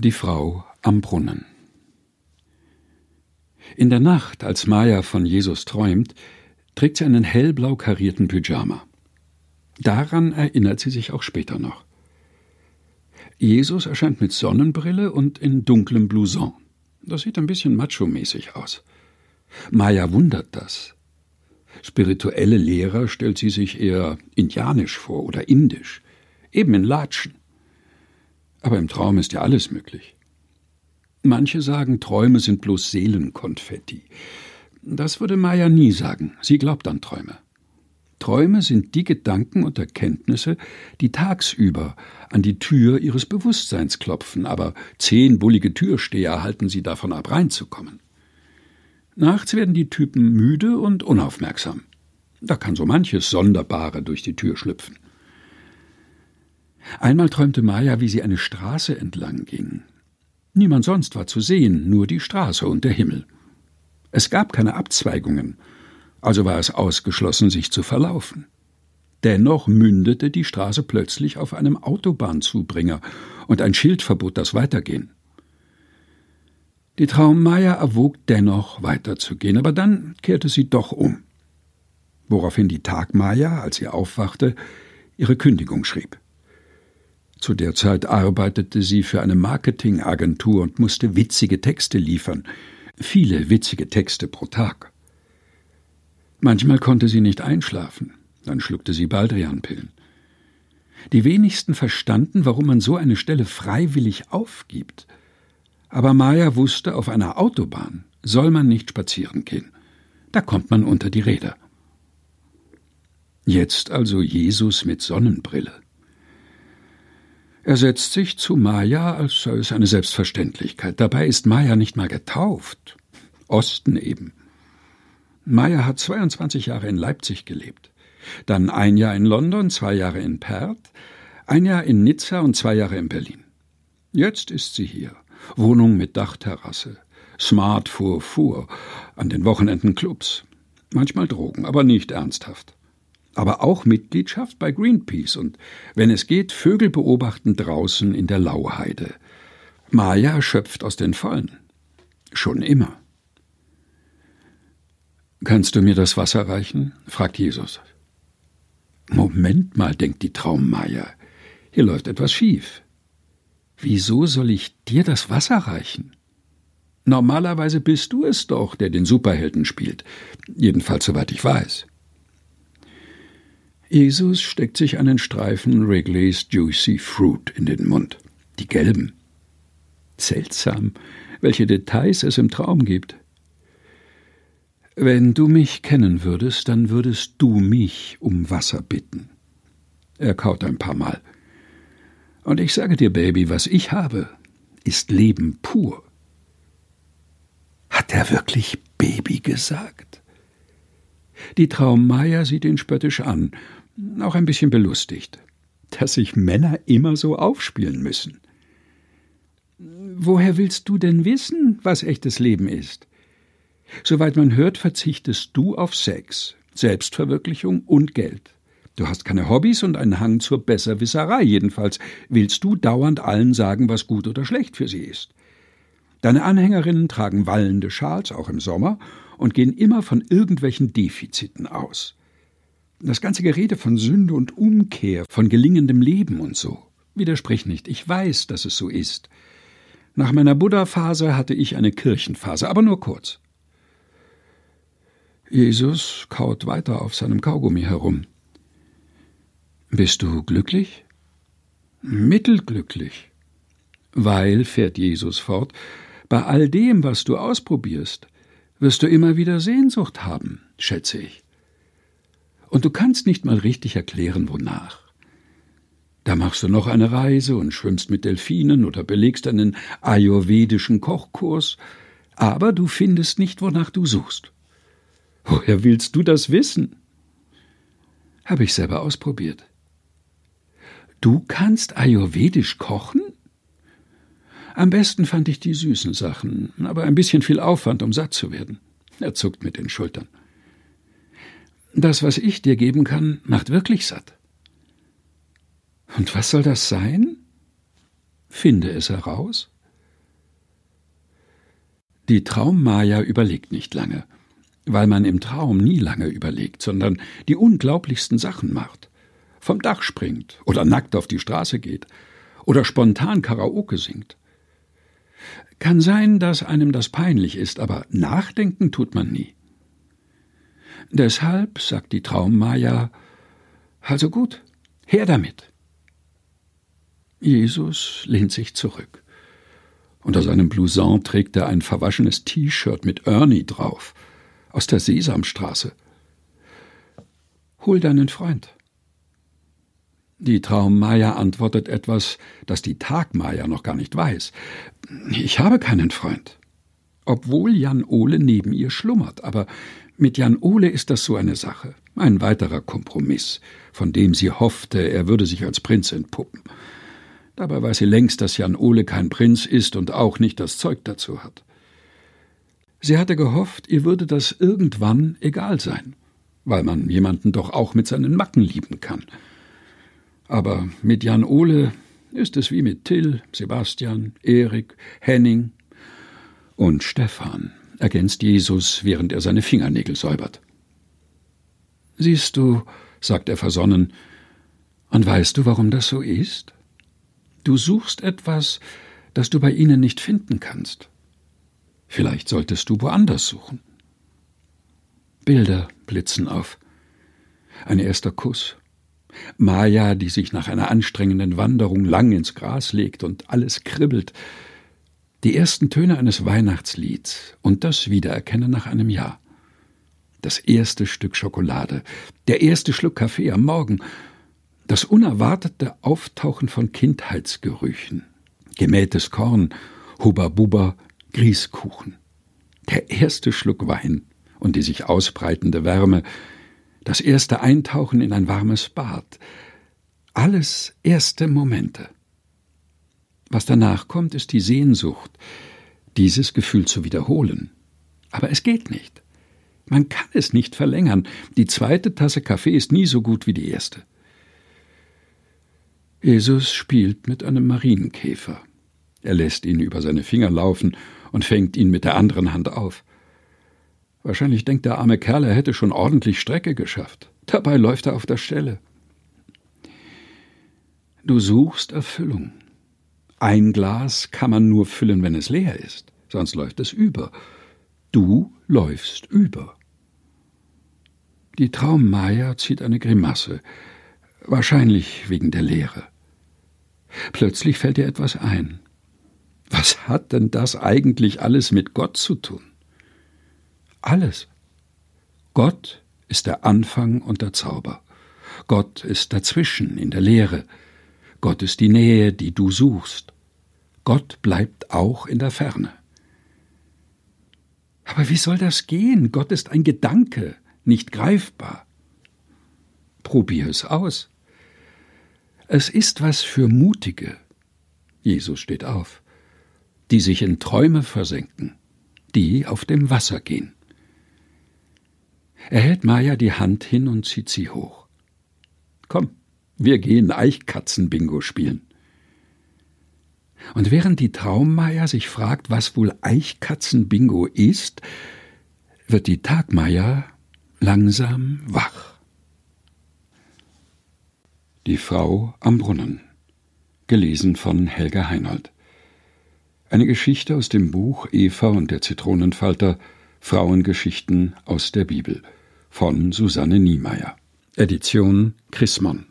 Die Frau am Brunnen. In der Nacht, als Maya von Jesus träumt, trägt sie einen hellblau karierten Pyjama. Daran erinnert sie sich auch später noch. Jesus erscheint mit Sonnenbrille und in dunklem Blouson. Das sieht ein bisschen macho-mäßig aus. Maya wundert das. Spirituelle Lehrer stellt sie sich eher indianisch vor oder indisch, eben in Latschen. Aber im Traum ist ja alles möglich. Manche sagen, Träume sind bloß Seelenkonfetti. Das würde Maya nie sagen. Sie glaubt an Träume. Träume sind die Gedanken und Erkenntnisse, die tagsüber an die Tür ihres Bewusstseins klopfen, aber zehn bullige Türsteher halten sie davon ab, reinzukommen. Nachts werden die Typen müde und unaufmerksam. Da kann so manches Sonderbare durch die Tür schlüpfen. Einmal träumte Maya, wie sie eine Straße entlang ging. Niemand sonst war zu sehen, nur die Straße und der Himmel. Es gab keine Abzweigungen, also war es ausgeschlossen, sich zu verlaufen. Dennoch mündete die Straße plötzlich auf einem Autobahnzubringer und ein Schild verbot das Weitergehen. Die Traummeier erwog dennoch weiterzugehen, aber dann kehrte sie doch um. Woraufhin die Tagmeier, als sie aufwachte, ihre Kündigung schrieb. Zu der Zeit arbeitete sie für eine Marketingagentur und musste witzige Texte liefern, viele witzige Texte pro Tag. Manchmal konnte sie nicht einschlafen, dann schluckte sie Baldrianpillen. Die wenigsten verstanden, warum man so eine Stelle freiwillig aufgibt. Aber Maya wusste, auf einer Autobahn soll man nicht spazieren gehen. Da kommt man unter die Räder. Jetzt also Jesus mit Sonnenbrille. Er setzt sich zu Maya, als sei es eine Selbstverständlichkeit. Dabei ist Maya nicht mal getauft. Osten eben. Maya hat 22 Jahre in Leipzig gelebt. Dann ein Jahr in London, zwei Jahre in Perth, ein Jahr in Nizza und zwei Jahre in Berlin. Jetzt ist sie hier. Wohnung mit Dachterrasse. Smart fuhr fuhr. An den Wochenenden Clubs. Manchmal Drogen, aber nicht ernsthaft aber auch Mitgliedschaft bei Greenpeace und, wenn es geht, Vögel beobachten draußen in der Lauheide. Maya schöpft aus den Vollen. Schon immer. Kannst du mir das Wasser reichen? fragt Jesus. Moment mal, denkt die Traummeier. Hier läuft etwas schief. Wieso soll ich dir das Wasser reichen? Normalerweise bist du es doch, der den Superhelden spielt. Jedenfalls soweit ich weiß. Jesus steckt sich einen Streifen Wrigley's Juicy Fruit in den Mund. Die gelben. Seltsam, welche Details es im Traum gibt. Wenn du mich kennen würdest, dann würdest du mich um Wasser bitten. Er kaut ein paar Mal. Und ich sage dir, Baby, was ich habe, ist Leben pur. Hat er wirklich Baby gesagt? Die Traummeier sieht ihn spöttisch an auch ein bisschen belustigt, dass sich Männer immer so aufspielen müssen. Woher willst du denn wissen, was echtes Leben ist? Soweit man hört, verzichtest du auf Sex, Selbstverwirklichung und Geld. Du hast keine Hobbys und einen Hang zur Besserwisserei, jedenfalls willst du dauernd allen sagen, was gut oder schlecht für sie ist. Deine Anhängerinnen tragen wallende Schals, auch im Sommer, und gehen immer von irgendwelchen Defiziten aus. Das ganze Gerede von Sünde und Umkehr, von gelingendem Leben und so. Widersprich nicht, ich weiß, dass es so ist. Nach meiner Buddha-Phase hatte ich eine Kirchenphase, aber nur kurz. Jesus kaut weiter auf seinem Kaugummi herum. Bist du glücklich? Mittelglücklich. Weil, fährt Jesus fort, bei all dem, was du ausprobierst, wirst du immer wieder Sehnsucht haben, schätze ich und du kannst nicht mal richtig erklären, wonach. Da machst du noch eine Reise und schwimmst mit Delfinen oder belegst einen ayurvedischen Kochkurs, aber du findest nicht, wonach du suchst. Woher willst du das wissen? Habe ich selber ausprobiert. Du kannst ayurvedisch kochen? Am besten fand ich die süßen Sachen, aber ein bisschen viel Aufwand, um satt zu werden. Er zuckt mit den Schultern. Das, was ich dir geben kann, macht wirklich satt. Und was soll das sein? Finde es heraus. Die Traummaya überlegt nicht lange, weil man im Traum nie lange überlegt, sondern die unglaublichsten Sachen macht. Vom Dach springt oder nackt auf die Straße geht oder spontan Karaoke singt. Kann sein, dass einem das peinlich ist, aber nachdenken tut man nie. Deshalb, sagt die Traummaya, also gut, her damit. Jesus lehnt sich zurück. Unter seinem Blouson trägt er ein verwaschenes T-Shirt mit Ernie drauf, aus der Sesamstraße. Hol deinen Freund. Die Traummaya antwortet etwas, das die Tagmaya noch gar nicht weiß. Ich habe keinen Freund. Obwohl Jan Ole neben ihr schlummert, aber mit Jan Ole ist das so eine Sache, ein weiterer Kompromiss, von dem sie hoffte, er würde sich als Prinz entpuppen. Dabei weiß sie längst, dass Jan Ole kein Prinz ist und auch nicht das Zeug dazu hat. Sie hatte gehofft, ihr würde das irgendwann egal sein, weil man jemanden doch auch mit seinen Macken lieben kann. Aber mit Jan Ole ist es wie mit Till, Sebastian, Erik, Henning und Stefan, ergänzt Jesus, während er seine Fingernägel säubert. Siehst du, sagt er versonnen, und weißt du, warum das so ist? Du suchst etwas, das du bei ihnen nicht finden kannst. Vielleicht solltest du woanders suchen. Bilder blitzen auf. Ein erster Kuss, Maja, die sich nach einer anstrengenden Wanderung lang ins Gras legt und alles kribbelt. Die ersten Töne eines Weihnachtslieds und das Wiedererkennen nach einem Jahr. Das erste Stück Schokolade, der erste Schluck Kaffee am Morgen, das unerwartete Auftauchen von Kindheitsgerüchen, gemähtes Korn, Hubba-Bubba, Grießkuchen, der erste Schluck Wein und die sich ausbreitende Wärme, das erste Eintauchen in ein warmes Bad, alles erste Momente. Was danach kommt, ist die Sehnsucht, dieses Gefühl zu wiederholen. Aber es geht nicht. Man kann es nicht verlängern. Die zweite Tasse Kaffee ist nie so gut wie die erste. Jesus spielt mit einem Marienkäfer. Er lässt ihn über seine Finger laufen und fängt ihn mit der anderen Hand auf. Wahrscheinlich denkt der arme Kerl, er hätte schon ordentlich Strecke geschafft. Dabei läuft er auf der Stelle. Du suchst Erfüllung. Ein Glas kann man nur füllen, wenn es leer ist, sonst läuft es über. Du läufst über. Die Traummaya zieht eine Grimasse, wahrscheinlich wegen der Leere. Plötzlich fällt ihr etwas ein. Was hat denn das eigentlich alles mit Gott zu tun? Alles. Gott ist der Anfang und der Zauber. Gott ist dazwischen in der Leere. Gott ist die Nähe, die du suchst. Gott bleibt auch in der Ferne. Aber wie soll das gehen? Gott ist ein Gedanke, nicht greifbar. Probier es aus. Es ist was für Mutige. Jesus steht auf, die sich in Träume versenken, die auf dem Wasser gehen. Er hält Maja die Hand hin und zieht sie hoch. Komm, wir gehen Eichkatzen-Bingo spielen. Und während die Traummeier sich fragt, was wohl Eichkatzen-Bingo ist, wird die Tagmeier langsam wach. Die Frau am Brunnen. Gelesen von Helga Heinold. Eine Geschichte aus dem Buch Eva und der Zitronenfalter Frauengeschichten aus der Bibel von Susanne Niemeyer. Edition Chrismon.